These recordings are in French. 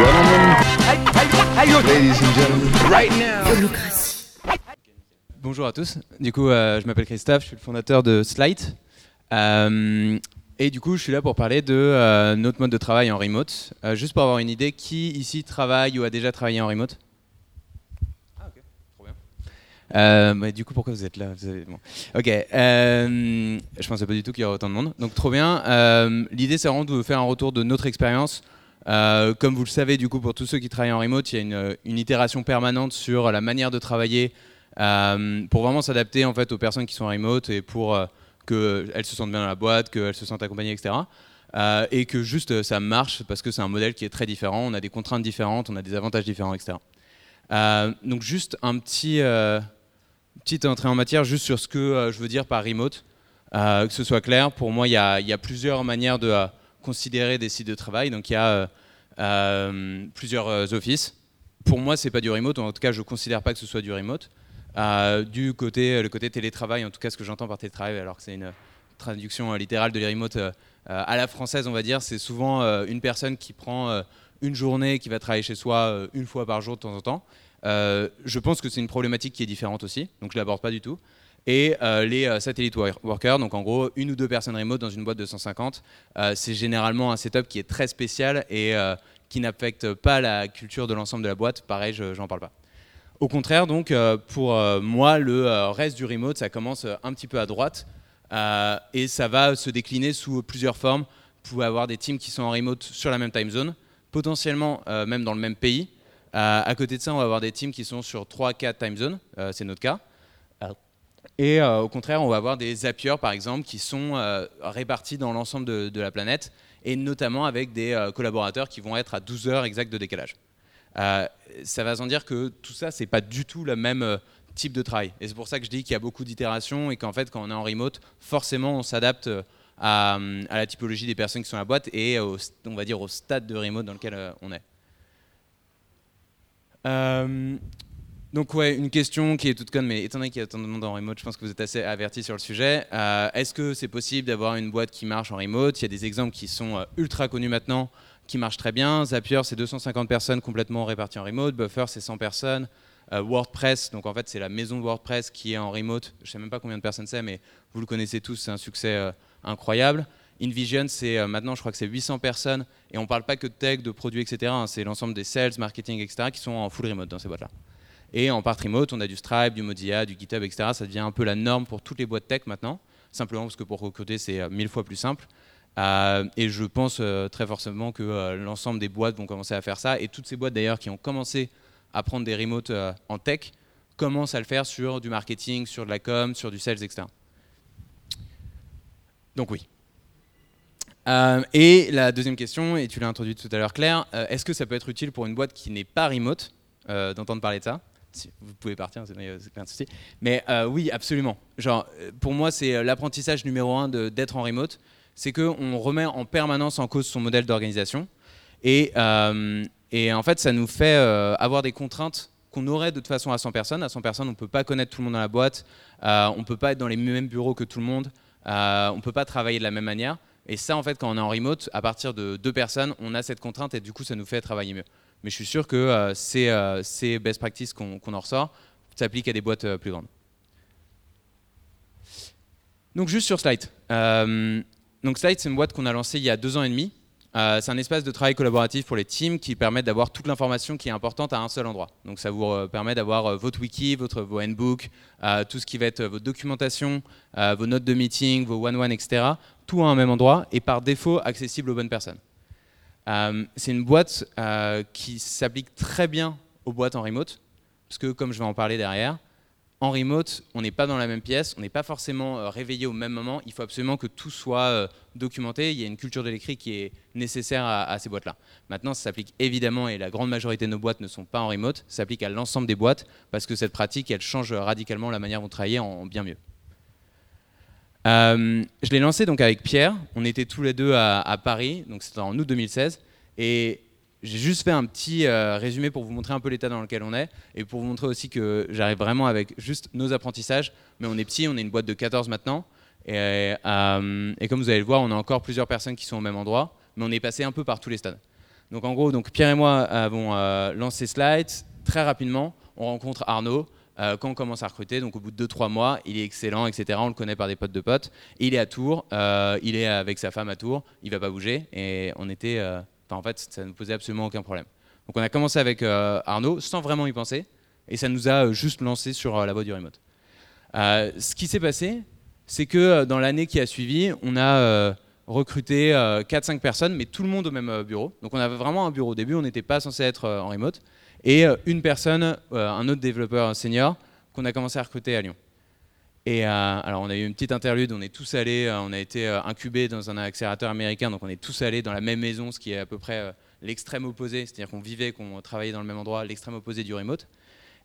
gentlemen, ladies and gentlemen, right now. Bonjour à tous. Du coup, euh, je m'appelle Christophe, je suis le fondateur de Slide. Euh, et du coup, je suis là pour parler de euh, notre mode de travail en remote. Euh, juste pour avoir une idée, qui ici travaille ou a déjà travaillé en remote? Ah, ok, trop bien. Euh, mais du coup, pourquoi vous êtes là? Vous avez- bon. Ok, euh, je pensais pas du tout qu'il y aurait autant de monde. Donc, trop bien. Euh, L'idée, c'est vraiment de vous faire un retour de notre expérience. Euh, comme vous le savez, du coup, pour tous ceux qui travaillent en remote, il y a une, itération permanente sur la manière de travailler euh, pour vraiment s'adapter en fait aux personnes qui sont en remote et pour euh, qu'elles se sentent bien dans la boîte, qu'elles se sentent accompagnées, etc. Et que juste ça marche parce que c'est un modèle qui est très différent, on a des contraintes différentes, on a des avantages différents, etc. Donc juste un petit petite entrée en matière juste sur ce que je veux dire par remote, que ce soit clair. Pour moi, il y a, plusieurs manières de considérer des sites de travail. Donc il y a euh, euh, plusieurs euh, offices. Pour moi, c'est pas du remote. En tout cas, je considère pas que ce soit du remote. Du côté, le côté télétravail, en tout cas, ce que j'entends par télétravail, alors que c'est une traduction littérale de remote à la française, on va dire, c'est souvent une personne qui prend une journée, qui va travailler chez soi une fois par jour de temps en temps. Je pense que c'est une problématique qui est différente aussi, donc je l'aborde pas du tout. Et euh, les euh, satellite wor- workers, donc en gros une ou deux personnes remote dans une boîte de 150, euh, c'est généralement un setup qui est très spécial et euh, qui n'affecte pas la culture de l'ensemble de la boîte. Pareil, je parle pas. Au contraire, donc, pour moi, le reste du remote, ça commence un petit peu à droite et ça va se décliner sous plusieurs formes. Vous pouvez avoir des teams qui sont en remote sur la même time zone, potentiellement même dans le même pays. À côté de ça, on va avoir des teams qui sont sur 3-4 time zones, c'est notre cas. Et euh, au contraire, on va avoir des Zapier, par exemple, qui sont euh, répartis dans l'ensemble de, la planète, et notamment avec des euh, collaborateurs qui vont être à 12 heures exactes de décalage. Ça va sans dire que tout ça, c'est pas du tout le même type de travail. Et c'est pour ça que je dis qu'il y a beaucoup d'itérations et qu'en fait, quand on est en remote, forcément, on s'adapte à, la typologie des personnes qui sont à la boîte et au, on va dire au stade de remote dans lequel on est. Donc ouais, une question qui est toute conne, mais étant donné qu'il y a tant de monde en remote, je pense que vous êtes assez avertis sur le sujet. Euh, Est-ce que c'est possible d'avoir une boîte qui marche en remote? Il y a des exemples qui sont euh, ultra connus maintenant, qui marchent très bien. Zapier, c'est 250 personnes complètement réparties en remote. Buffer, c'est 100 personnes. Euh, WordPress, donc en fait c'est la maison de WordPress qui est en remote. Je sais même pas combien de personnes c'est, mais vous le connaissez tous, c'est un succès incroyable. InVision, c'est maintenant, je crois que c'est 800 personnes, et on parle pas que de tech, de produits, etc. hein, c'est l'ensemble des sales, marketing, etc. qui sont en full remote dans ces boîtes-là. Et en part remote, on a du Stripe, du Mozilla, du GitHub, etc. Ça devient un peu la norme pour toutes les boîtes tech maintenant, simplement parce que pour recruter, c'est euh, mille fois plus simple. Euh, et je pense euh, très forcément que l'ensemble des boîtes vont commencer à faire ça. Et toutes ces boîtes d'ailleurs qui ont commencé à prendre des remotes en tech commencent à le faire sur du marketing, sur de la com, sur du sales, etc. Donc oui. Et la deuxième question, et tu l'as introduite tout à l'heure Claire, est-ce que ça peut être utile pour une boîte qui n'est pas remote d'entendre parler de ça? Vous pouvez partir, c'est c'est pas un souci. Mais euh, oui, absolument. Genre, euh, pour moi, c'est euh, l'apprentissage numéro un de- d'être en remote, c'est qu'on remet en permanence en cause son modèle d'organisation. Et, en fait, ça nous fait avoir des contraintes qu'on aurait de toute façon à 100 personnes. À 100 personnes, on ne peut pas connaître tout le monde dans la boîte, on ne peut pas être dans les mêmes bureaux que tout le monde, on ne peut pas travailler de la même manière. Et ça, en fait, quand on est en remote, à partir de deux personnes, on a cette contrainte et du coup, ça nous fait travailler mieux. Mais je suis sûr que euh, ces, euh, ces best practices qu'on en ressort s'appliquent à des boîtes euh, plus grandes. Donc juste sur Slide. Donc Slide, c'est une boîte qu'on a lancée il y a deux ans et demi. C'est un espace de travail collaboratif pour les teams qui permet d'avoir toute l'information qui est importante à un seul endroit. Donc ça vous permet d'avoir votre wiki, votre, vos handbooks, tout ce qui va être votre documentation, vos notes de meeting, vos one-one, etc. Tout à un même endroit et par défaut accessible aux bonnes personnes. Euh, c'est une boîte euh, qui s'applique très bien aux boîtes en remote, parce que comme je vais en parler derrière, en remote, on n'est pas dans la même pièce, on n'est pas forcément euh, réveillé au même moment. Il faut absolument que tout soit documenté. Il y a une culture de l'écrit qui est nécessaire à, ces boîtes-là. Maintenant, ça s'applique évidemment, et la grande majorité de nos boîtes ne sont pas en remote, ça s'applique à l'ensemble des boîtes, parce que cette pratique, elle change radicalement la manière dont on travaille en bien mieux. Euh, je l'ai lancé donc avec Pierre. On était tous les deux à, Paris, donc c'était en août 2016. Et j'ai juste fait un petit euh, résumé pour vous montrer un peu l'état dans lequel on est et pour vous montrer aussi que j'arrive vraiment avec juste nos apprentissages. Mais on est petit, on est une boîte de 14 maintenant. Et, euh, et comme vous allez le voir, on a encore plusieurs personnes qui sont au même endroit, mais on est passé un peu par tous les stades. Donc en gros, donc Pierre et moi avons lancé Slide. Très rapidement, on rencontre Arnaud. Quand on commence à recruter, donc au bout de 2-3 mois, il est excellent, etc. On le connaît par des potes de potes. il est à Tours, il est avec sa femme à Tours, il va pas bouger. Et on était, en fait, ça ne posait absolument aucun problème. Donc on a commencé avec Arnaud sans vraiment y penser. Et ça nous a juste lancé sur la voie du remote. ce qui s'est passé, c'est que dans l'année qui a suivi, on a recruté 4-5 personnes, mais tout le monde au même bureau. Donc on avait vraiment un bureau. Au début, on n'était pas censé être en remote. Et une personne, un autre développeur senior, qu'on a commencé à recruter à Lyon. Et alors, on a eu une petite interlude, on est tous allés, on a été incubés dans un accélérateur américain, donc on est tous allés dans la même maison, ce qui est à peu près l'extrême opposé, c'est-à-dire qu'on vivait, qu'on travaillait dans le même endroit, l'extrême opposé du remote.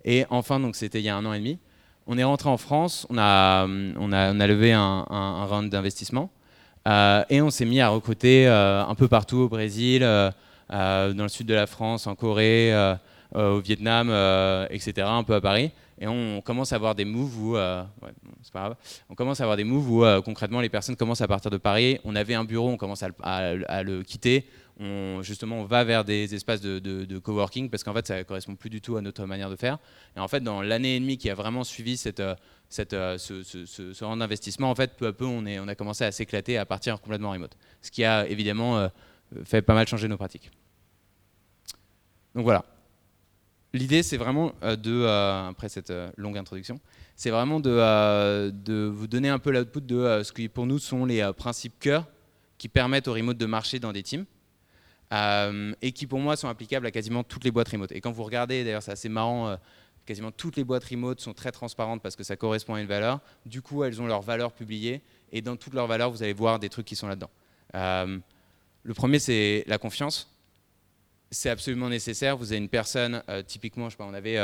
Et enfin, donc c'était il y a un an et demi, on est rentré en France, on a, on a, levé un, un, round d'investissement euh, et on s'est mis à recruter euh, un peu partout au Brésil, euh, dans le sud de la France, en Corée, au Vietnam, etc., un peu à Paris. Et on commence à avoir des moves où, c'est pas grave, on commence à avoir des moves où concrètement les personnes commencent à partir de Paris. On avait un bureau, on commence à, le quitter on, justement, on va vers des espaces de, coworking parce qu'en fait, ça correspond plus du tout à notre manière de faire. Et en fait, dans l'année et demie qui a vraiment suivi cette, euh, euh, ce, ce, rang d'investissement, en fait, peu à peu, on, est, on a commencé à s'éclater, à partir complètement remote. Ce qui a évidemment euh, fait pas mal changer nos pratiques. Donc voilà. L'idée, c'est vraiment de, après cette longue introduction, c'est vraiment de, vous donner un peu l'output de ce qui pour nous sont les principes cœur qui permettent au remote de marcher dans des teams. Euh, et qui pour moi sont applicables à quasiment toutes les boîtes remote. Et quand vous regardez, d'ailleurs c'est assez marrant, euh, quasiment toutes les boîtes remote sont très transparentes parce que ça correspond à une valeur. Du coup, elles ont leur valeur publiée et dans toutes leurs valeurs, vous allez voir des trucs qui sont là-dedans. Euh, le premier, c'est la confiance. C'est absolument nécessaire. Vous avez une personne, typiquement, je on avait,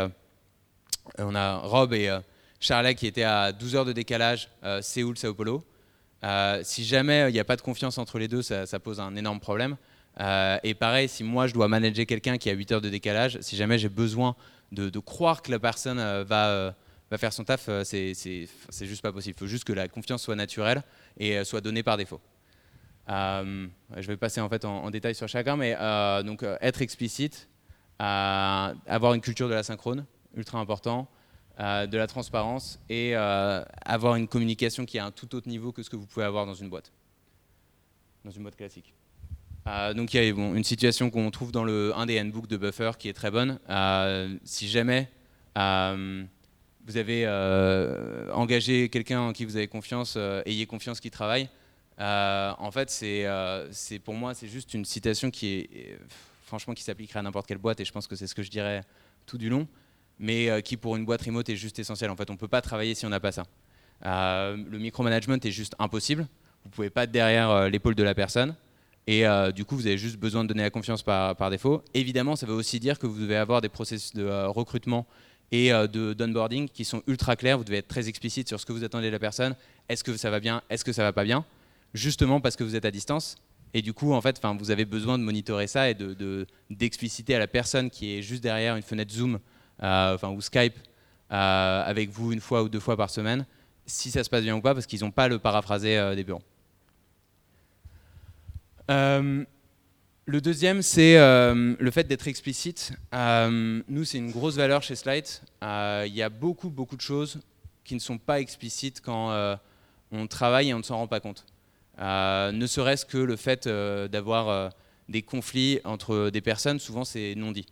on a Rob et Charlet qui étaient à 12 heures de décalage, Séoul, Sao Paulo. si jamais il n'y a pas de confiance entre les deux, ça pose un énorme problème. Euh, et pareil, si moi je dois manager quelqu'un qui a 8 heures de décalage, si jamais j'ai besoin de, croire que la personne euh, va, euh, va, faire son taf, c'est juste pas possible. Il faut juste que la confiance soit naturelle et soit donnée par défaut. Je vais passer en fait en, détail sur chacun, mais donc être explicite, avoir une culture de la synchrone, ultra important, de la transparence et avoir une communication qui est à un tout autre niveau que ce que vous pouvez avoir dans une boîte, dans une boîte classique. Euh, donc il y a une situation qu'on trouve dans le, un des handbooks de Buffer qui est très bonne. Euh, si jamais euh, vous avez engagé quelqu'un en qui vous avez confiance, ayez confiance qu'il travaille. En fait, c'est pour moi, c'est juste une citation qui est franchement qui s'appliquerait à n'importe quelle boîte et je pense que c'est ce que je dirais tout du long, mais qui pour une boîte remote est juste essentiel. En fait, on ne peut pas travailler si on n'a pas ça. le micromanagement est juste impossible. Vous ne pouvez pas être derrière l'épaule de la personne. Et euh, du coup, vous avez juste besoin de donner la confiance par, défaut. Évidemment, ça veut aussi dire que vous devez avoir des processus de euh, recrutement et euh, de d'onboarding qui sont ultra clairs. Vous devez être très explicite sur ce que vous attendez de la personne. Est-ce que ça va bien? Est-ce que ça va pas bien? Justement parce que vous êtes à distance. Et du coup, en fait, vous avez besoin de monitorer ça et d'expliciter de, à la personne qui est juste derrière une fenêtre Zoom ou Skype avec vous une fois ou deux fois par semaine si ça se passe bien ou pas parce qu'ils n'ont pas le paraphrasé des bureaux. Euh, le deuxième, c'est euh, le fait d'être explicite. Euh, nous, c'est une grosse valeur chez Slide. Il y a beaucoup, beaucoup de choses qui ne sont pas explicites quand on travaille et on ne s'en rend pas compte. Ne serait-ce que le fait d'avoir des conflits entre des personnes, souvent c'est non dit.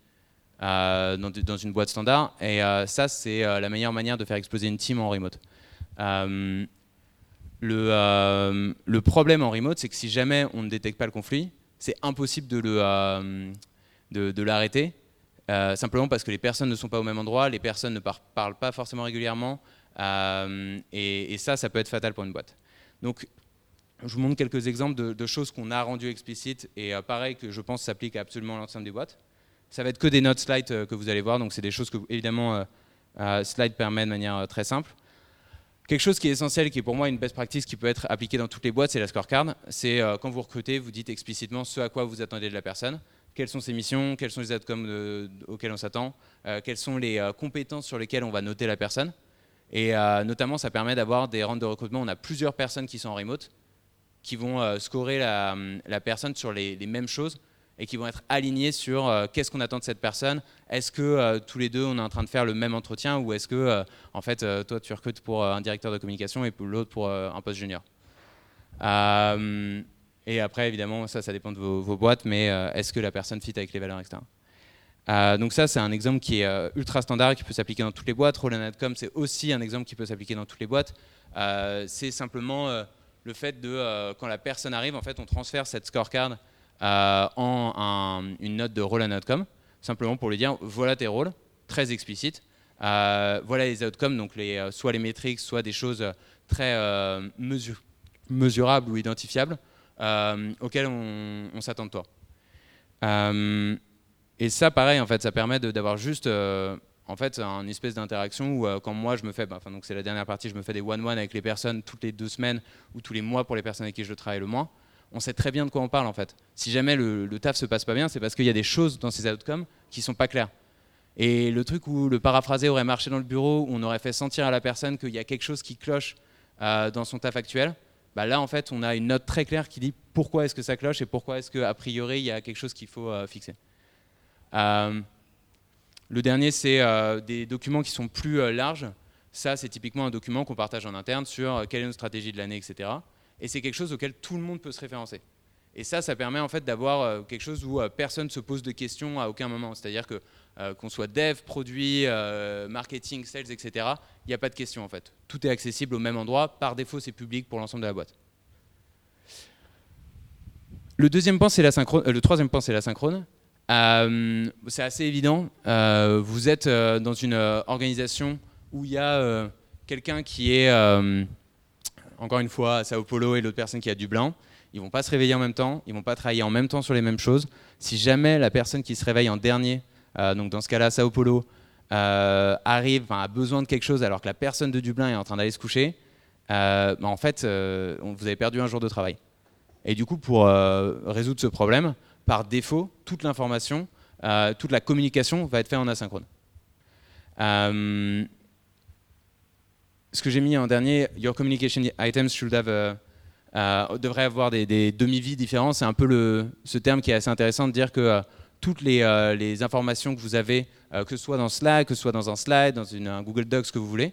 Dans, une boîte standard. Et ça, c'est la meilleure manière de faire exploser une team en remote. Euh, le, problème en remote, c'est que si jamais on ne détecte pas le conflit, c'est impossible de, euh, l'arrêter, euh, simplement parce que les personnes ne sont pas au même endroit, les personnes ne parlent pas forcément régulièrement, et, ça, ça peut être fatal pour une boîte. Je vous montre quelques exemples de, choses qu'on a rendues explicites, et pareil, que je pense s'applique à l'ensemble des boîtes. Ça va être que des notes slides que vous allez voir, donc c'est des choses que, évidemment, Slide permet de manière très simple. Quelque chose qui est essentiel, qui est pour moi une best practice qui peut être appliquée dans toutes les boîtes, c'est la scorecard. C'est euh, quand vous recrutez, vous dites explicitement ce à quoi vous attendez de la personne, quelles sont ses missions, quels sont les outcomes auxquels on s'attend, euh, quelles sont les euh, compétences sur lesquelles on va noter la personne? Et notamment, ça permet d'avoir des rounds de recrutement. On a plusieurs personnes qui sont en remote, qui vont scorer la, personne sur les, mêmes choses. et qui vont être alignés sur qu'est-ce qu'on attend de cette personne. Est-ce que tous les deux on est en train de faire le même entretien ou est-ce que en fait toi tu recrutes pour un directeur de communication et l'autre pour un poste junior? et après évidemment ça ça dépend de vos, boîtes, mais est-ce que la personne fit avec les valeurs. Euh, donc ça, c'est un exemple qui est euh, ultra standard, qui peut s'appliquer dans toutes les boîtes. Roll.com, c'est aussi un exemple qui peut s'appliquer dans toutes les boîtes. Euh, c'est simplement le fait de, quand la personne arrive, en fait, on transfère cette scorecard en une note de Roll.com, simplement pour lui dire, voilà tes rôles, très explicite. voilà les outcomes, donc soit les métriques, soit des choses très mesurables ou identifiables, auxquelles on, on s'attend de toi. Et ça, pareil, en fait, ça permet d'avoir juste euh, en fait, une espèce d'interaction où, euh, quand moi, je me fais, bah, enfin, donc c'est la dernière partie, je me fais des one-one avec les personnes toutes les deux semaines ou tous les mois pour les personnes avec qui je travaille le moins. On sait très bien de quoi on parle, en fait. Si jamais le, le taf se passe pas bien, c'est parce qu'il y a des choses dans ces outcomes qui sont pas claires. Et le truc où le paraphrasé aurait marché dans le bureau, où on aurait fait sentir à la personne qu'il y a quelque chose qui cloche euh, dans son taf actuel, bah là, en fait, on a une note très claire qui dit pourquoi est-ce que ça cloche et pourquoi est-ce qu'a priori, il y a quelque chose qu'il faut fixer. Euh, le dernier, c'est euh, des documents qui sont plus euh, larges. Ça, c'est typiquement un document qu'on partage en interne sur quelle est notre stratégie de l'année, etc. Et c'est quelque chose auquel tout le monde peut se référencer. Et ça, ça permet en fait d'avoir quelque chose où personne ne se pose de questions à aucun moment. C'est-à-dire que qu'on soit dev, produit, marketing, sales, etc., il n'y a pas de questions en fait. Tout est accessible au même endroit. Par défaut, c'est public pour l'ensemble de la boîte. Le deuxième point, la le troisième point, c'est la synchrone. Euh, c'est assez évident. Euh, vous êtes euh, dans une organisation où il y a quelqu'un qui est, encore une fois, à Sao Paulo et l'autre personne qui est à Dublin. Ils vont pas se réveiller en même temps, ils vont pas travailler en même temps sur les mêmes choses. Si jamais la personne qui se réveille en dernier, donc dans ce cas-là, Sao Paulo, arrive, a besoin de quelque chose alors que la personne de Dublin est en train d'aller se coucher, bah, en fait, vous avez perdu un jour de travail. Et du coup, pour résoudre ce problème, par défaut, toute l'information, euh, toute la communication va être faite en asynchrone. Euh, ce que j'ai mis en dernier, Your communication items should have euh, devrait avoir des, demi-vies différentes. C'est un peu le, ce terme qui est assez intéressant de dire que toutes les, informations que vous avez, que ce soit dans Slack, que ce soit dans un slide, dans une, un Google Docs, ce que vous voulez,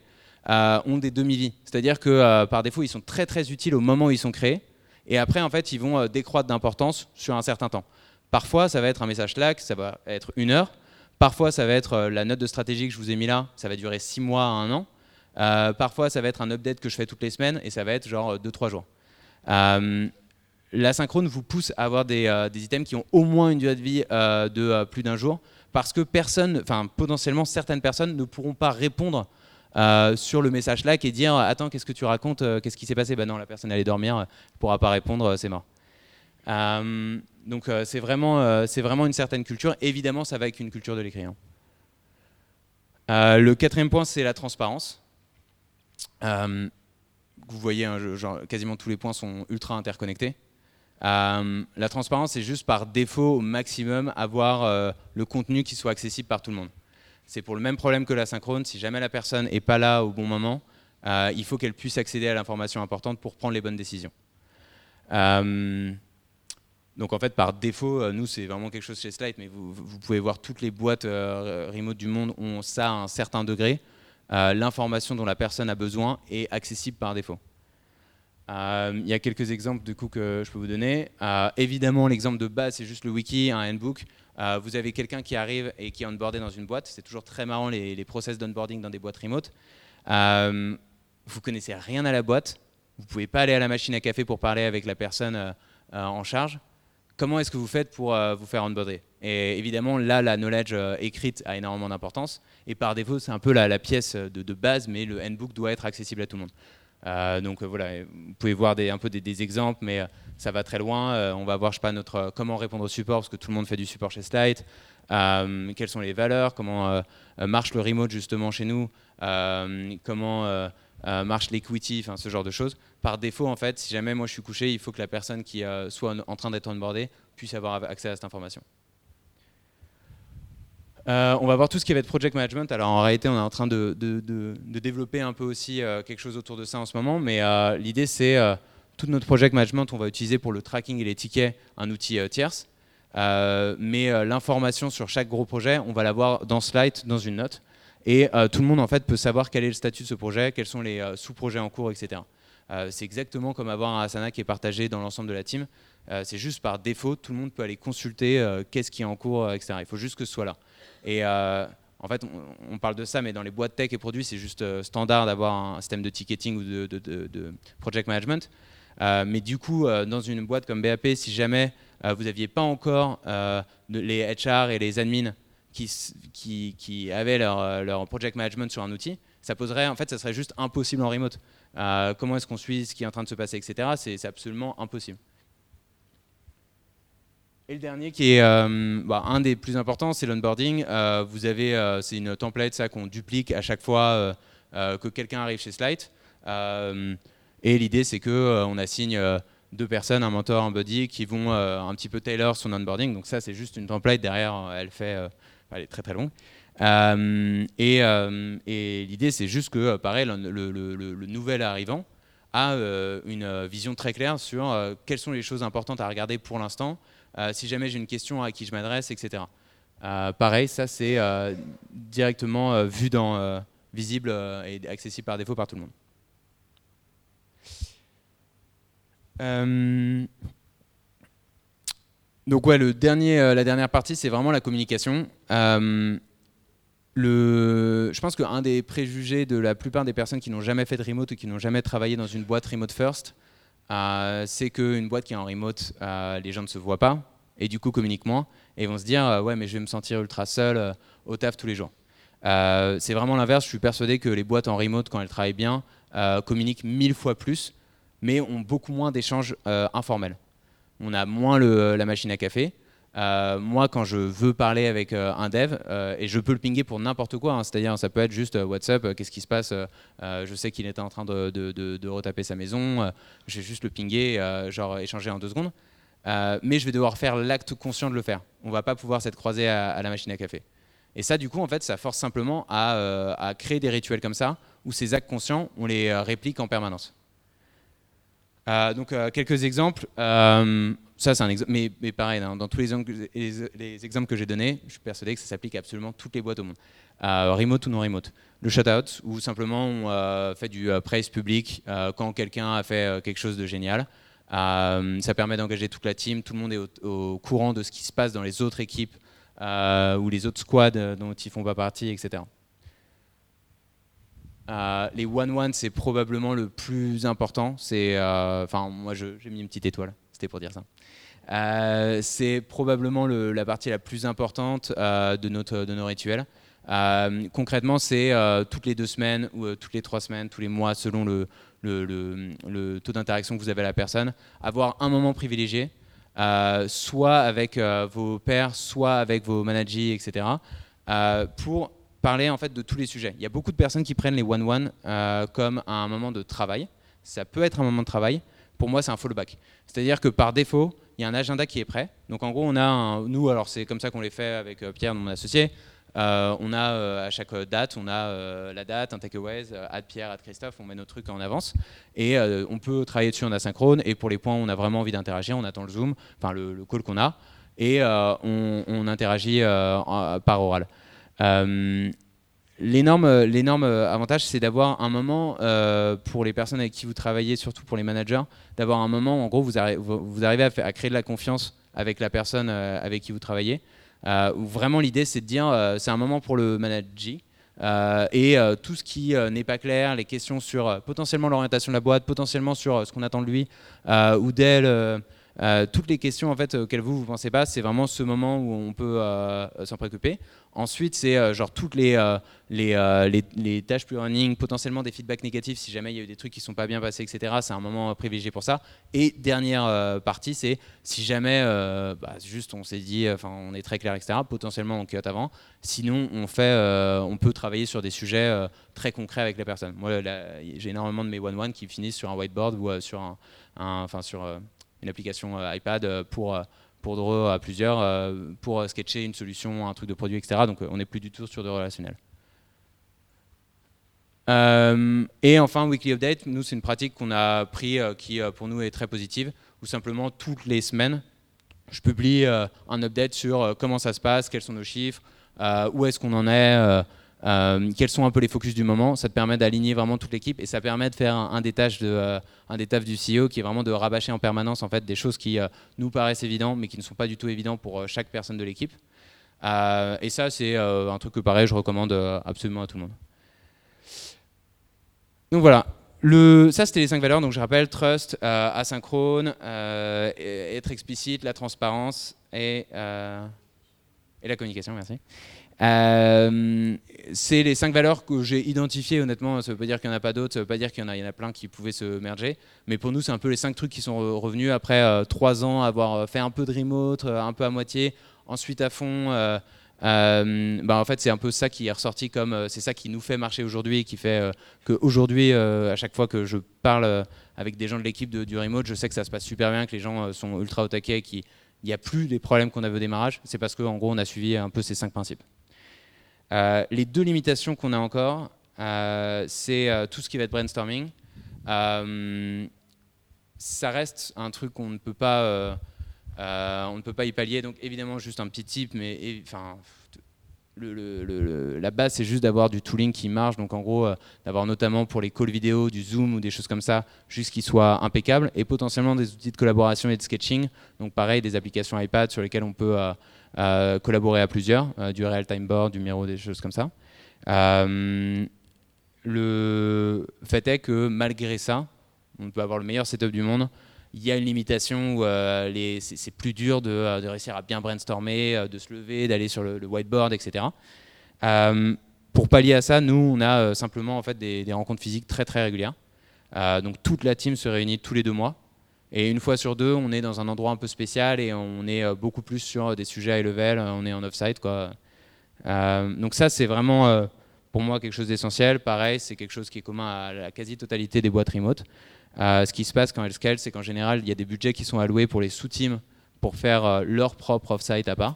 ont des demi-vies. C'est-à-dire que par défaut, ils sont très très utiles au moment où ils sont créés. Et après, en fait, ils vont décroître d'importance sur un certain temps. Parfois, ça va être un message Slack, ça va être une heure. Parfois, ça va être euh, la note de stratégie que je vous ai mis là, ça va durer six mois à un an. Euh, parfois, ça va être un update que je fais toutes les semaines et ça va être genre 2-3 jours. Euh, L'asynchrone vous pousse à avoir des, items qui ont au moins une durée de vie de plus d'un jour parce que personne, enfin potentiellement certaines personnes ne pourront pas répondre sur le message Slack et dire attends qu'est-ce que tu racontes, qu'est-ce qui s'est passé? Ben non la personne allait dormir, elle pourra pas répondre, c'est mort. Donc euh, c'est vraiment, euh, vraiment une certaine culture. Évidemment, ça va avec une culture de l'écrivain. Euh, le quatrième point, c'est la transparence. vous voyez, hein, quasiment tous les points sont ultra interconnectés. la transparence, c'est juste par défaut au maximum avoir le contenu qui soit accessible par tout le monde. C'est pour le même problème que la synchrone. Si jamais la personne n'est pas là au bon moment, il faut qu'elle puisse accéder à l'information importante pour prendre les bonnes décisions. Donc en fait, par défaut, euh, nous, c'est vraiment quelque chose chez Slide, mais vous, pouvez voir toutes les boîtes euh, remote du monde ont ça à un certain degré. Euh, l'information dont la personne a besoin est accessible par défaut. Il y a quelques exemples du coup que je peux vous donner. évidemment, l'exemple de base, c'est juste le wiki, un handbook. vous avez quelqu'un qui arrive et qui est onboardé dans une boîte. C'est toujours très marrant les, les process d'onboarding dans des boîtes remote. vous connaissez rien à la boîte. Vous pouvez pas aller à la machine à café pour parler avec la personne en charge comment est-ce que vous faites pour euh, vous faire onboarder? Et évidemment, là, la knowledge euh, écrite a énormément d'importance. Et par défaut, c'est un peu la, pièce de, base, mais le handbook doit être accessible à tout le monde. Euh, donc voilà, vous pouvez voir un peu des, exemples, mais ça va très loin. on va voir, je sais pas, notre, comment répondre au support, parce que tout le monde fait du support chez Slide. quelles sont les valeurs? Comment marche le remote justement chez nous? Comment euh, marche l'equity, ce genre de choses. Par défaut, en fait, si jamais moi je suis couché, il faut que la personne qui euh, soit en, train d'être onboardée puisse avoir accès à cette information. Euh, on va voir tout ce qui va être project management. Alors en réalité, on est en train de, développer un peu aussi quelque chose autour de ça en ce moment, mais l'idée c'est tout notre project management, on va utiliser pour le tracking et les tickets un outil tierce. mais l'information sur chaque gros projet, on va l'avoir dans Slide, dans une note. Et tout le monde en fait peut savoir quel est le statut de ce projet, quels sont les sous-projets en cours, etc. c'est exactement comme avoir un Asana qui est partagé dans l'ensemble de la team. c'est juste par défaut, tout le monde peut aller consulter qu'est-ce qui est en cours, etc. Il faut juste que ce soit là. Et en fait, on, parle de ça, mais dans les boîtes tech et produits, c'est juste euh, standard d'avoir un système de ticketing ou de, project management. Euh, mais du coup, euh, dans une boîte comme BAP, si jamais vous n'aviez pas encore les HR et les admins qui, qui, avaient leur, leur, project management sur un outil, ça poserait, en fait, ça serait juste impossible en remote. comment est-ce qu'on suit ce qui est en train de se passer, etc. C'est absolument impossible. Et le dernier qui est euh, bah, un des plus importants, c'est l'onboarding. Euh, vous avez, euh, c'est une template ça qu'on duplique à chaque fois que quelqu'un arrive chez Slide. et l'idée c'est que on assigne deux personnes, un mentor, un buddy, qui vont un petit peu tailor son onboarding. Donc ça c'est juste une template derrière, elle fait, elle est très très longue. et, et l'idée c'est juste que pareil le, nouvel arrivant a une vision très claire sur quelles sont les choses importantes à regarder pour l'instant euh, si jamais j'ai une question à qui je m'adresse, etc. Euh, pareil, ça c'est euh, directement vu dans visible et accessible par défaut par tout le monde. Donc ouais, le dernier, la dernière partie, c'est vraiment la communication. le, je pense qu'un des préjugés de la plupart des personnes qui n'ont jamais fait de remote ou qui n'ont jamais travaillé dans une boîte remote first, euh, c'est qu'une boîte qui est en remote, euh, les gens ne se voient pas et du coup communiquent moins et vont se dire euh, ouais mais je vais me sentir ultra seul au taf tous les jours. c'est vraiment l'inverse. Je suis persuadé que les boîtes en remote quand elles travaillent bien communiquent mille fois plus, mais ont beaucoup moins d'échanges informels. On a moins la machine à café. Euh, moi, quand je veux parler avec euh, un dev, euh, et je peux le pinguer pour n'importe quoi, hein, c'est-à-dire ça peut être juste WhatsApp, qu'est-ce qui se passe Je sais qu'il était en train de, retaper sa maison, je vais juste le pinguer, genre échanger en deux secondes. mais je vais devoir faire l'acte conscient de le faire. On va pas pouvoir s'être croisé à, la machine à café. Et ça, du coup, en fait, ça force simplement à créer des rituels comme ça, où ces actes conscients, on les réplique en permanence. Donc, quelques exemples ça, c'est un exemple. Mais, pareil, dans, tous les, exemples que j'ai donnés, je suis persuadé que ça s'applique à absolument toutes les boîtes au monde. Euh, remote ou non remote. Le shout-out, où simplement on euh, fait du euh, praise public quand quelqu'un a fait quelque chose de génial. ça permet d'engager toute la team, tout le monde est au, courant de ce qui se passe dans les autres équipes ou les autres squads dont ils font pas partie, etc. les one-one, c'est probablement le plus important. C'est, enfin, moi, j'ai mis une petite étoile. C'était pour dire ça. Euh, c'est probablement la partie la plus importante euh, de, notre, de nos rituels. Euh, concrètement, c'est toutes les deux semaines ou toutes les trois semaines, tous les mois, selon le, le, taux d'interaction que vous avez avec la personne, avoir un moment privilégié, soit avec vos pairs, soit avec vos managers, etc., pour parler en fait de tous les sujets. Il y a beaucoup de personnes qui prennent les one-one comme un moment de travail. Ça peut être un moment de travail, pour moi, c'est un fallback. C'est-à-dire que par défaut, il y a un agenda qui est prêt. Donc en gros, on a nous, alors c'est comme ça qu'on les fait avec euh, Pierre, mon associé. Euh, on a euh, à chaque date, on a la date, un takeaways, ad Pierre, ad Christophe, on met nos trucs en avance et on peut travailler dessus en asynchrone. Et pour les points où on a vraiment envie d'interagir, on attend le Zoom, enfin le, call qu'on a, et on, interagit par oral. L'énorme, euh, l'énorme euh, avantage, c'est d'avoir un moment euh, pour les personnes avec qui vous travaillez, surtout pour les managers, d'avoir un moment où en gros vous, arrivez à, à, créer de la confiance avec la personne avec qui vous travaillez. où vraiment l'idée c'est de dire c'est un moment pour le manager. et tout ce qui n'est pas clair, les questions sur potentiellement l'orientation de la boîte, potentiellement sur ce qu'on attend de lui ou d'elle, toutes les questions en fait auxquelles vous vous pensez pas, c'est vraiment ce moment où on peut s'en préoccuper. Ensuite, c'est euh, genre toutes les, euh, euh, les, les, tâches plus running, potentiellement des feedbacks négatifs si jamais il y a eu des trucs qui ne sont pas bien passés, etc. C'est un moment privilégié pour ça. Et dernière partie, c'est si jamais bah, juste on s'est dit, enfin on est très clair, etc. Potentiellement on cut avant. Sinon, on fait, on peut travailler sur des sujets très concrets avec la personne. Moi, j'ai énormément de mes one-one qui finissent sur un whiteboard ou sur un, enfin sur une application iPad pour pour à plusieurs euh, pour euh, sketcher une solution, un truc de produit, etc. Donc euh, on n'est plus du tout sur de relationnel. et enfin, Weekly Update, nous c'est une pratique qu'on a pris qui pour nous est très positive, où simplement toutes les semaines, je publie un update sur comment ça se passe, quels sont nos chiffres, où est-ce qu'on en est, quels sont un peu les focus du moment? Ça te permet d'aligner vraiment toute l'équipe et ça permet de faire un, des tâches de, un des tâches du CEO qui est vraiment de rabâcher en permanence en fait des choses qui nous paraissent évidentes mais qui ne sont pas du tout évidentes pour chaque personne de l'équipe. et ça, c'est un truc que pareil, je recommande absolument à tout le monde. Donc voilà, ça c'était les cinq valeurs, donc je rappelle trust, euh, asynchrone, euh, être explicite, la transparence et, euh, et la communication, merci. C'est les cinq valeurs que j'ai identifiées, honnêtement, ça ne veut pas dire qu'il n'y en a pas d'autres, ça ne veut pas dire qu'il y, en a, plein qui pouvaient se merger, mais pour nous c'est un peu les cinq trucs qui sont revenus après trois ans, avoir fait un peu de remote, un peu à moitié, ensuite à fond euh, bah en fait, c'est un peu ça qui est ressorti comme euh, c'est ça qui nous fait marcher aujourd'hui et qui fait euh, qu'aujourd'hui, à chaque fois que je parle avec des gens de l'équipe du remote, je sais que ça se passe super bien, que les gens sont ultra au taquet, qu'il n'y a plus les problèmes qu'on avait au démarrage. C'est parce qu'en gros, on a suivi un peu ces cinq principes. Les deux limitations qu'on a encore, c'est tout ce qui va être brainstorming. ça reste un truc qu'on ne peut pas euh, on ne peut pas y pallier, donc évidemment juste un petit tip, mais enfin, la base c'est juste d'avoir du tooling qui marche, donc en gros euh, d'avoir notamment pour les calls vidéo du Zoom ou des choses comme ça, juste qu'ils soient impeccables, et potentiellement des outils de collaboration et de sketching, donc pareil des applications iPad sur lesquelles on peut euh, collaborer à plusieurs, du real time board, du Miro, des choses comme ça. le fait est que malgré ça, on peut avoir le meilleur setup du monde, il y a une limitation où euh, c'est plus dur euh, de, réussir à bien brainstormer, euh, de se lever, d'aller sur le, whiteboard, etc. pour pallier à ça, nous, on a simplement en fait, des, rencontres physiques très très régulières. donc toute la team se réunit tous les deux mois. Et une fois sur deux, on est dans un endroit un peu spécial et on est beaucoup plus sur des sujets high level, on est en off-site. donc ça, c'est vraiment pour moi quelque chose d'essentiel. Pareil, c'est quelque chose qui est commun à la quasi-totalité des boîtes remote. Euh, ce qui se passe quand elles scale, c'est qu'en général, il y a des budgets qui sont alloués pour les sous-teams pour faire euh, leur propre off-site à part.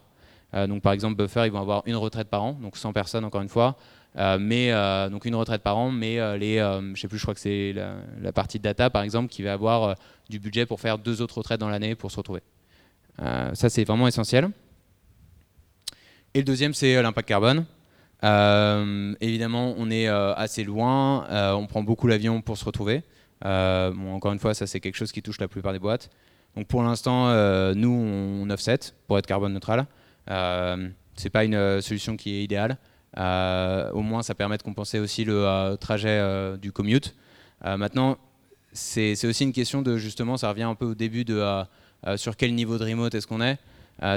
Euh, donc par exemple, Buffer, ils vont avoir une retraite par an, donc 100 personnes encore une fois. Mais donc une retraite par an, mais les, je sais plus, je crois que c'est la, partie data par exemple qui va avoir du budget pour faire deux autres retraites dans l'année pour se retrouver. ça c'est vraiment essentiel. Et le deuxième c'est l'impact carbone. évidemment, on est assez loin, on prend beaucoup l'avion pour se retrouver. Euh, encore une fois, ça c'est quelque chose qui touche la plupart des boîtes. Donc pour l'instant, euh, nous on offset pour être carbone neutral. Euh, c'est pas une solution qui est idéale. Au moins, ça permet de compenser aussi le trajet du commute. maintenant, c'est aussi une question de justement, ça revient un peu au début de sur quel niveau de remote est-ce qu'on est.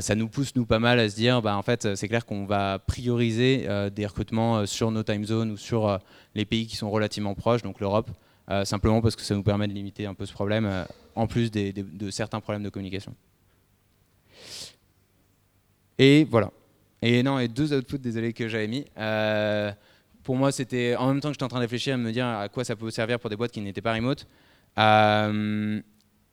ça nous pousse nous pas mal à se dire, bah, en fait, c'est clair qu'on va prioriser des recrutements sur nos time zones ou sur les pays qui sont relativement proches, donc l'Europe. Euh, simplement parce que ça nous permet de limiter un peu ce problème, euh, en plus de certains problèmes de communication. Et voilà. Et non, et deux outputs, désolé, que j'avais mis. Euh, pour moi, c'était en même temps que j'étais en train de réfléchir à me dire à quoi ça peut servir pour des boîtes qui n'étaient pas remote. je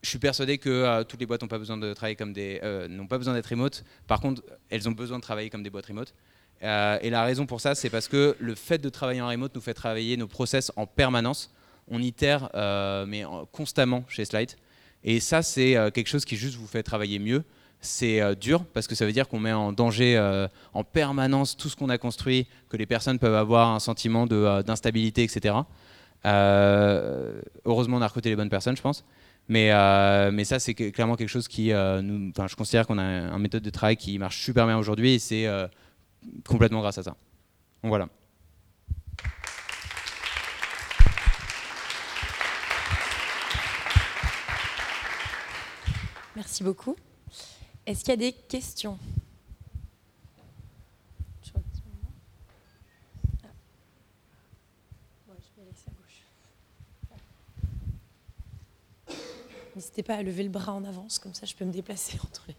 suis persuadé que toutes les boîtes n'ont pas besoin n'ont pas besoin d'être remote. Par contre, elles ont besoin de travailler comme des boîtes remote. et la raison pour ça, c'est parce que le fait de travailler en remote nous fait travailler nos process en permanence on itère euh, mais constamment chez Slide. Et ça, c'est euh, quelque chose qui juste vous fait travailler mieux. C'est euh, dur parce que ça veut dire qu'on met en danger en permanence tout ce qu'on a construit, que les personnes peuvent avoir un sentiment d'instabilité, etc. heureusement, on a recruté les bonnes personnes, je pense. Mais, mais ça, c'est clairement quelque chose qui, nous, je considère qu'on a une méthode de travail qui marche super bien aujourd'hui et c'est complètement grâce à ça. Voilà. Merci beaucoup. Est-ce qu'il y a des questions? N'hésitez pas à lever le bras en avance, comme ça je peux me déplacer entre les.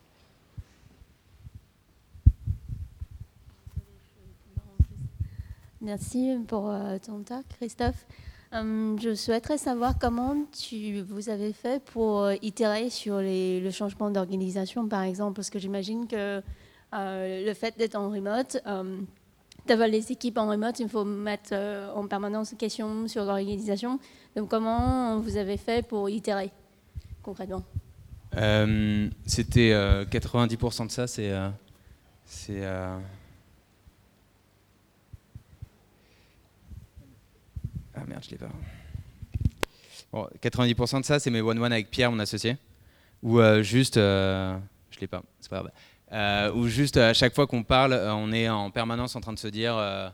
Merci pour euh, ton talk, Christophe. Hum, je souhaiterais savoir comment vous avez fait pour euh, itérer sur le changement d'organisation, par exemple, parce que j'imagine que euh, le fait d'être en remote, d'avoir les équipes en remote, il faut mettre euh, en permanence des questions sur l'organisation. Donc, comment vous avez fait pour itérer concrètement? Euh, C'était 90% de ça, c'est. Ah merde, je l'ai pas. Bon, 90% de ça, c'est mes one-one avec Pierre, mon associé. Ou juste. je l'ai pas, c'est pas grave. Euh, où juste à chaque fois qu'on parle, euh, on est en permanence en train de se dire euh,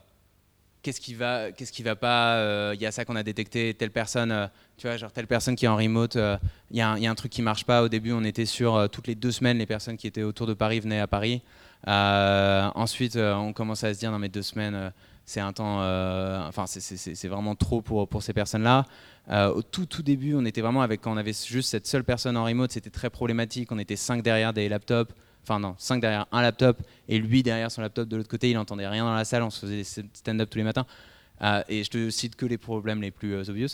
qu'est-ce qui va, qui va pas. Il y a ça qu'on a détecté, telle personne, tu vois, genre telle personne qui est en remote, il y, a un truc qui marche pas. Au début, on était sur toutes les deux semaines, les personnes qui étaient autour de Paris venaient à Paris. ensuite, on commençait à se dire non mais deux semaines c'est un temps, enfin c'est vraiment trop pour, pour ces personnes-là. au tout tout début, on était vraiment avec quand on avait juste cette seule personne en remote, c'était très problématique. On était cinq derrière des laptops enfin non, 5 derrière un laptop et lui derrière son laptop de l'autre côté, il n'entendait rien dans la salle, on se faisait des stand-up tous les matins. Euh, et je te cite que les problèmes les plus euh, obvious.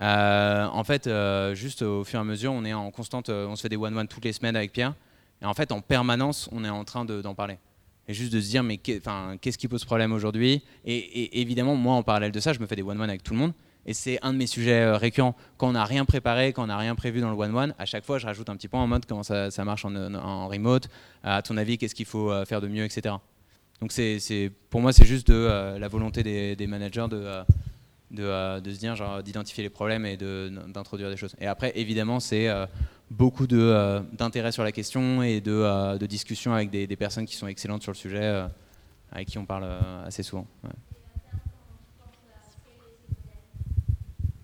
Euh, en fait, juste au fur et à mesure, on est en constante, on se fait des one-one toutes les semaines avec Pierre. Et en fait, en permanence, on est en train d'en parler. Et juste de se dire, mais qu'est-ce qui pose problème aujourd'hui et, évidemment, moi, en parallèle de ça, je me fais des one-one avec tout le monde. Et c'est un de mes sujets euh, récurrents. Quand on n'a rien préparé, quand on n'a rien prévu dans le one-one, à chaque fois, je rajoute un petit point en mode comment ça, marche en, remote, à ton avis, qu'est-ce qu'il faut euh, faire de mieux, etc. Donc c'est, pour moi, c'est juste de euh, la volonté des, managers de, de, se dire, d'identifier les problèmes et d'introduire des choses. Et après, évidemment, c'est beaucoup d'intérêt sur la question et de, discussion avec des, personnes qui sont excellentes sur le sujet, avec qui on parle assez souvent.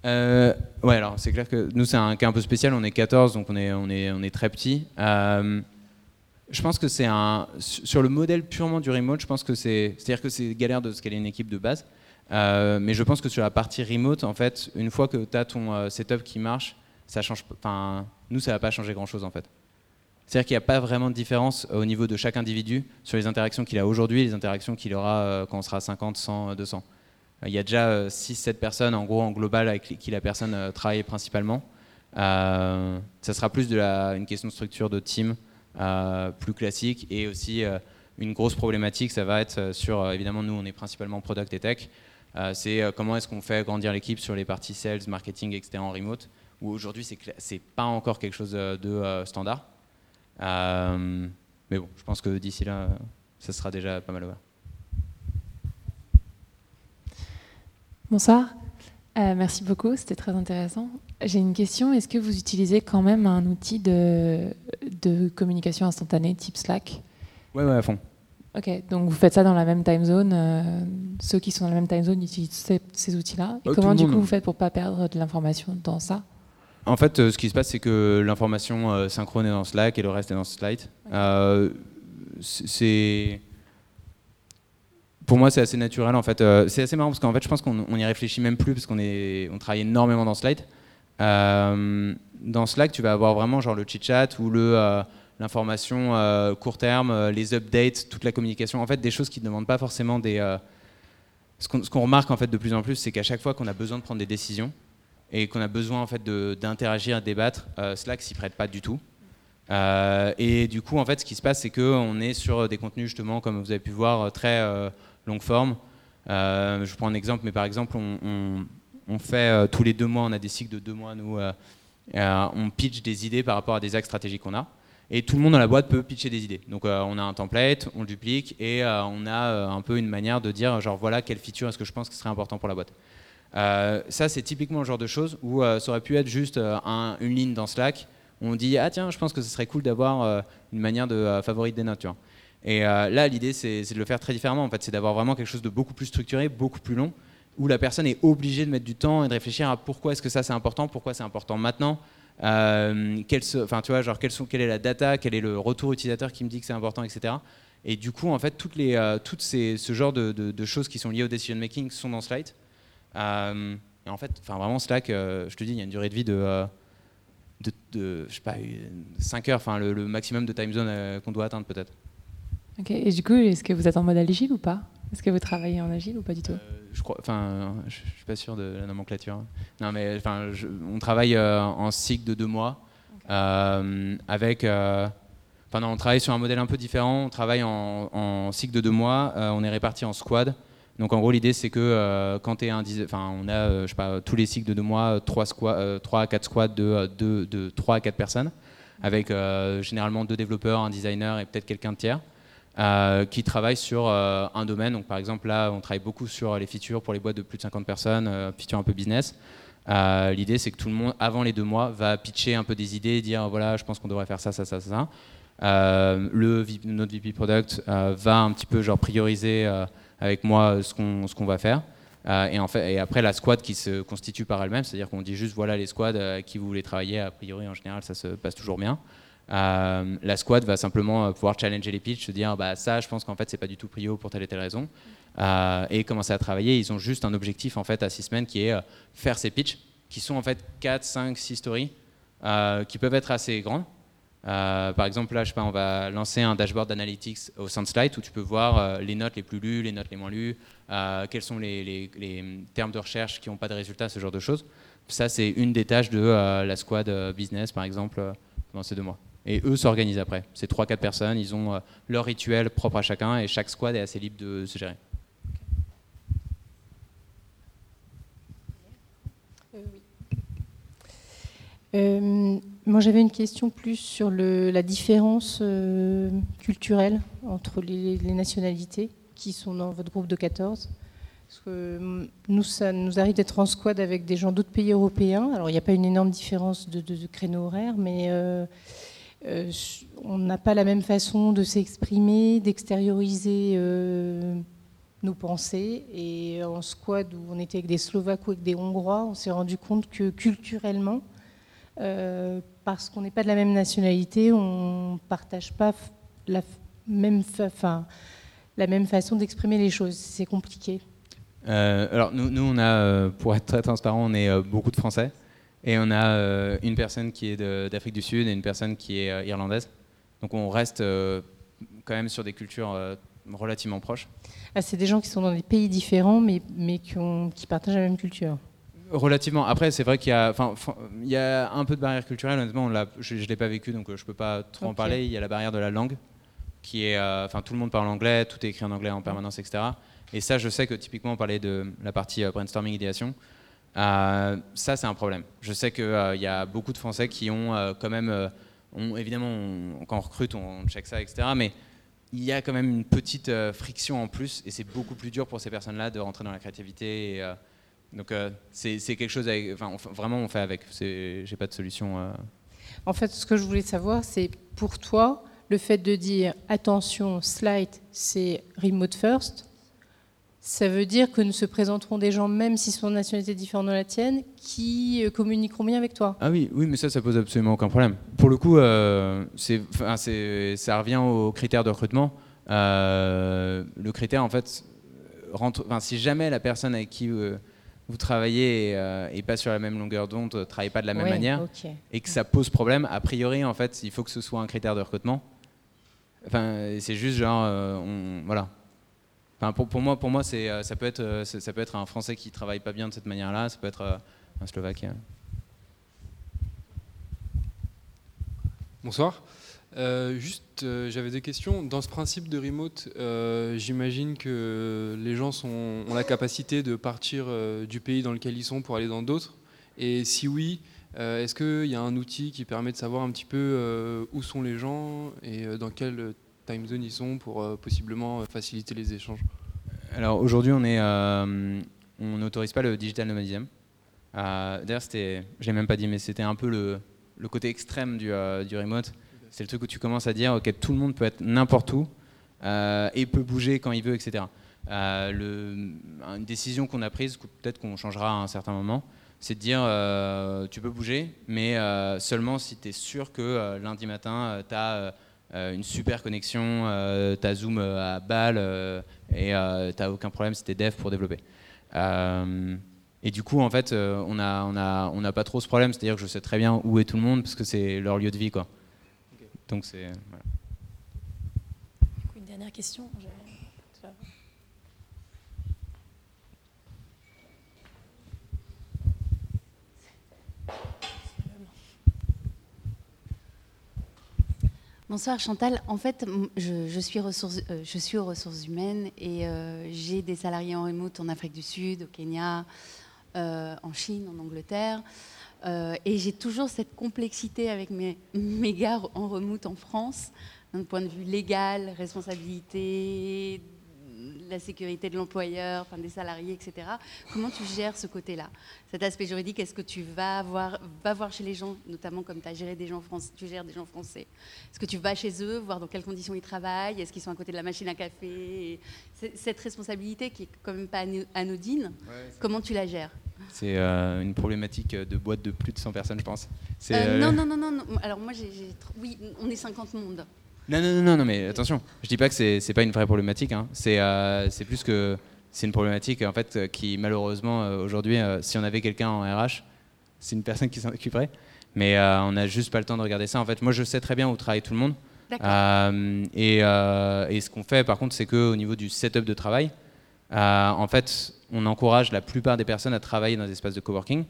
Euh, ouais, alors c'est clair que nous, c'est un cas un peu spécial. On est 14, donc on est, on est, on est très petit. Euh, je pense que c'est un. Sur le modèle purement du remote, je pense que c'est. C'est-à-dire que c'est galère de scaler une équipe de base. Euh, mais je pense que sur la partie remote, en fait, une fois que tu as ton setup qui marche, ça change. Enfin, nous, ça va pas changer grand-chose, en fait. C'est-à-dire qu'il n'y a pas vraiment de différence au niveau de chaque individu sur les interactions qu'il a aujourd'hui et les interactions qu'il aura quand on sera 50, 100, 200. Il y a déjà 6-7 euh, personnes en gros en global avec qui la personne euh, travaille principalement. Euh, ça sera plus de la, une question de structure de team plus classique et aussi une grosse problématique, ça va être sur, évidemment, nous, on est principalement product et tech. c'est comment est-ce qu'on fait grandir l'équipe sur les parties sales, marketing, etc. en remote, où aujourd'hui, c'est, pas encore quelque chose de standard. mais bon, je pense que d'ici là, ça sera déjà pas mal ouvert. Bonsoir. Euh, merci beaucoup, c'était très intéressant. J'ai une question. Est-ce que vous utilisez quand même un outil de, de communication instantanée type Slack? Oui, ouais, à fond. Ok, donc vous faites ça dans la même time zone. Euh, ceux qui sont dans la même time zone utilisent ces, outils-là. Et euh, comment du coup vous faites pour pas perdre de l'information dans ça? En fait, ce qui se passe, c'est que l'information synchrone est dans Slack et le reste est dans Slide. c'est pour moi, c'est assez naturel en fait. Euh, c'est assez marrant parce qu'en fait, je pense qu'on y réfléchit même plus parce qu'on on travaille énormément dans Slide. Euh, dans Slack, tu vas avoir vraiment genre le chit-chat ou le euh, l'information court terme, les updates, toute la communication. En fait, des choses qui ne demandent pas forcément des. ce qu'on remarque en fait de plus en plus, c'est qu'à chaque fois qu'on a besoin de prendre des décisions et qu'on a besoin en fait d'interagir, débattre, Slack s'y prête pas du tout. et du coup, en fait, ce qui se passe, c'est qu'on est sur des contenus justement, comme vous avez pu voir, très longue forme. Euh, je prends un exemple, mais par exemple, on, fait euh, tous les deux mois, on a des cycles de deux mois, nous, euh, on pitch des idées par rapport à des axes stratégiques qu'on a. Et tout le monde dans la boîte peut pitcher des idées. Donc on a un template, on le duplique et on a un peu une manière de dire genre voilà quelle feature est-ce que je pense qui serait important pour la boîte. Ça c'est typiquement le genre de choses où ça aurait pu être juste une ligne dans Slack où on dit ah tiens je pense que ce serait cool d'avoir une manière de favorite des notes. Et euh, là, l'idée, c'est de le faire très différemment. En fait, c'est d'avoir vraiment quelque chose de beaucoup plus structuré, beaucoup plus long, où la personne est obligée de mettre du temps et de réfléchir à pourquoi est-ce que ça c'est important, pourquoi c'est important maintenant. Euh, enfin, tu vois, genre quelle est la data, quel est le retour utilisateur qui me dit que c'est important, etc. Et du coup, en fait, toutes euh, ces, ce genre de, choses qui sont liées au decision making sont dans Slide. Euh, et en fait, enfin vraiment Slack, je te dis, il y a une durée de vie de, de, je sais pas, 5 heures, enfin le, le, maximum de time zone qu'on doit atteindre peut-être. Ok, et du coup, est-ce que vous êtes en mode agile ou pas? Est-ce que vous travaillez en agile ou pas du tout? Euh, Je crois, enfin, je suis pas sûr de la nomenclature. Non, mais enfin, on travaille euh, en cycle de deux mois euh, avec. Enfin, non, on travaille sur un modèle un peu différent. On travaille en, cycle de deux mois. on est réparti en squad. Donc en gros, l'idée c'est que quand tu es un, enfin, on a, je sais pas, tous les cycles de deux mois, trois, squad, trois à quatre squads de, de, de 3 à 4 personnes. avec généralement deux développeurs, un designer et peut-être quelqu'un de tiers. qui travaille sur un domaine. Donc, par exemple, là, on travaille beaucoup sur les features pour les boîtes de plus de 50 personnes, features un peu business. L'idée, c'est que tout le monde, avant les deux mois, va pitcher un peu des idées, dire voilà, je pense qu'on devrait faire ça, ça, ça, ça. Euh, le, notre VP Product euh, va un petit peu prioriser euh, avec moi ce qu'on ce qu'on va faire. fait, et après, la squad qui se constitue par elle-même, c'est-à-dire qu'on dit juste voilà les squads avec qui vous voulez travailler, a priori en général ça se passe toujours bien. la squad va simplement pouvoir challenger les pitchs, se dire bah, ça je pense qu'en fait c'est pas du tout prio pour telle et telle raison. et commencer à travailler. Ils ont juste un objectif en fait à six semaines qui est faire ces pitchs, qui sont en fait 4, 5, 6 stories, qui peuvent être assez grandes. Euh, par exemple, là, je sais pas, on va lancer un dashboard d'analytics au Soundslide où tu peux voir euh, les notes les plus lues, les notes les moins lues, euh, quels sont les, termes de recherche qui n'ont pas de résultats, ce genre de choses. Ça, c'est une des tâches de la squad business, par exemple, pendant ces deux mois. Et eux s'organisent après. C'est 3-4 personnes, ils ont leur rituel propre à chacun et chaque squad est assez libre de se gérer. Moi, j'avais une question plus sur le, la différence euh, culturelle entre les, nationalités qui sont dans votre groupe de 14. Parce que hum, nous, ça nous arrive d'être en squad avec des gens d'autres pays européens. Alors, il n'y a pas une énorme différence de, de, créneau horaire, mais euh, on n'a pas la même façon de s'exprimer, d'extérioriser nos pensées. Et en squad où on était avec des Slovaques ou avec des Hongrois, on s'est rendu compte que culturellement, euh, parce qu'on n'est pas de la même nationalité, on ne partage pas la même, enfin, la même façon d'exprimer les choses. C'est compliqué. Euh, alors nous, nous, on a, euh, pour être très transparent, on est beaucoup de Français et on a une personne qui est d'Afrique du Sud et une personne qui est irlandaise. Donc on reste quand même sur des cultures relativement proches. Ah, c'est des gens qui sont dans des pays différents mais, mais qui, ont, qui partagent la même culture. Relativement. Après, c'est vrai qu'il y a, enfin, il y a un peu de barrière culturelle. Honnêtement, je ne l'ai pas vécu, donc euh, je ne peux pas trop en parler. Il y a la barrière de la langue, qui est, euh, enfin, tout le monde parle anglais, tout est écrit en anglais en permanence, etc. Et ça, je sais que typiquement, on parlait de la partie euh, brainstorming idéation. ça, c'est un problème. Je sais qu'il y a beaucoup de Français qui ont quand même, évidemment, quand on recrute, on check ça, etc. Mais il y a quand même une petite friction en plus, et c'est beaucoup plus dur pour ces personnes-là de rentrer dans la créativité. Et, donc euh, c'est quelque chose, enfin, vraiment on fait avec, j'ai pas de solution. Euh. En fait, ce que je voulais savoir, c'est pour toi, le fait de dire attention, slide, c'est remote first, ça veut dire que nous se présenteront des gens, même si sont de nationalité différente de la tienne, qui euh, communiqueront bien avec toi? Ah oui, oui, mais ça, ça pose absolument aucun problème. Pour le coup, ça revient aux critères de recrutement. le critère, en fait, rentre, si jamais la personne avec qui vous travaillez et, euh, pas sur la même longueur d'onde, ne travaillez pas de la même manière, et que ça pose problème, a priori, en fait, il faut que ce soit un critère de recrutement. Enfin, c'est juste genre, euh, on, voilà. Enfin, pour, pour, moi, pour moi, c'est, euh, ça peut être, ça peut être un Français qui travaille pas bien de cette manière-là, ça peut être un Slovaque. Bonsoir. Euh, juste, euh, j'avais des questions. Dans ce principe de remote, euh, j'imagine que les gens ont la capacité de partir du pays dans lequel ils sont pour aller dans d'autres. Et si oui, est-ce qu'il y a un outil qui permet de savoir un petit peu où sont les gens et dans quelle time zone ils sont pour possiblement faciliter les échanges? Alors aujourd'hui, on n'autorise pas le digital nomadism. D'ailleurs, je l'ai même pas dit, mais c'était un peu le, le côté extrême du, du remote c'est le truc où tu commences à dire, ok, tout le monde peut être n'importe où euh, et peut bouger quand il veut, etc. Euh, une décision qu'on a prise, peut-être qu'on changera à un certain moment, c'est de dire, euh, tu peux bouger, mais seulement si tu es sûr que lundi matin, tu as une super connexion, tu as Zoom à balle et tu n'as aucun problème si tu es dev pour développer. Et du coup, en fait, on n'a on a, on a pas trop ce problème, c'est-à-dire que je sais très bien où est tout le monde parce que c'est leur lieu de vie. Quoi. Donc c'est. Une dernière question. Bonsoir Chantal. En fait, je, suis, ressources, euh, je suis aux ressources humaines et euh, j'ai des salariés en remote en Afrique du Sud, au Kenya, euh, en Chine, en Angleterre. Euh, et j'ai toujours cette complexité avec mes, mes gars en remoute en France, d'un point de vue légal, responsabilité, la sécurité de l'employeur, enfin des salariés, etc. Comment tu gères ce côté-là Cet aspect juridique, est-ce que tu vas voir, chez les gens, notamment comme tu as géré des gens français, tu gères des gens français? Est-ce que tu vas chez eux, voir dans quelles conditions ils travaillent? Est-ce qu'ils sont à côté de la machine à café? Cette responsabilité qui est quand même pas anodine, comment tu la gères? C'est euh, une problématique de boîte de plus de 100 personnes, je pense. Euh, euh, non, non, non, non, non. Alors moi, j'ai, oui, on est 50 mondes. Non, non, non, non, mais attention, je dis pas que c'est, pas une vraie problématique. Hein. C'est, euh, c'est plus que c'est une problématique en fait qui malheureusement euh, aujourd'hui, euh, si on avait quelqu'un en RH, c'est une personne qui s'en occuperait. Mais on n'a juste pas le temps de regarder ça. En fait, moi, je sais très bien où travaille tout le monde. Et, et, ce qu'on fait, par contre, c'est qu'au niveau du setup de travail, en fait, on encourage la plupart des personnes à travailler dans des espaces de coworking,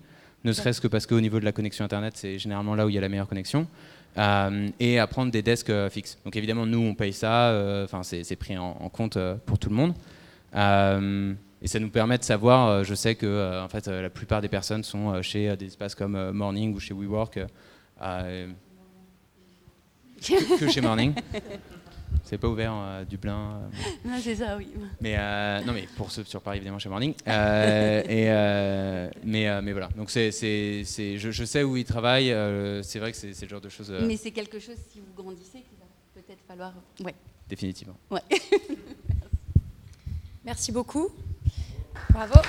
ne serait-ce que parce qu'au niveau de la connexion Internet, c'est généralement là où il y a la meilleure connexion. Euh, et à prendre des desks euh, fixes. Donc évidemment, nous, on paye ça, euh, enfin c'est pris en, compte pour tout le monde. et ça nous permet de savoir, je sais que en fait, la plupart des personnes sont chez des espaces comme Morning ou chez WeWork, que chez Morning. C'est pas ouvert à euh, Dublin. Euh. Non, c'est ça, oui. Mais euh, non, mais pour ceux sur Paris, évidemment, chez Morning. et, mais, mais voilà. Donc c'est, c'est, c'est je, je, sais où ils travaillent. c'est vrai que c'est, c'est le genre de choses. Mais c'est quelque chose, si vous grandissez, qu'il va peut-être falloir. Ouais. Définitivement. Ouais. Merci beaucoup. Bravo.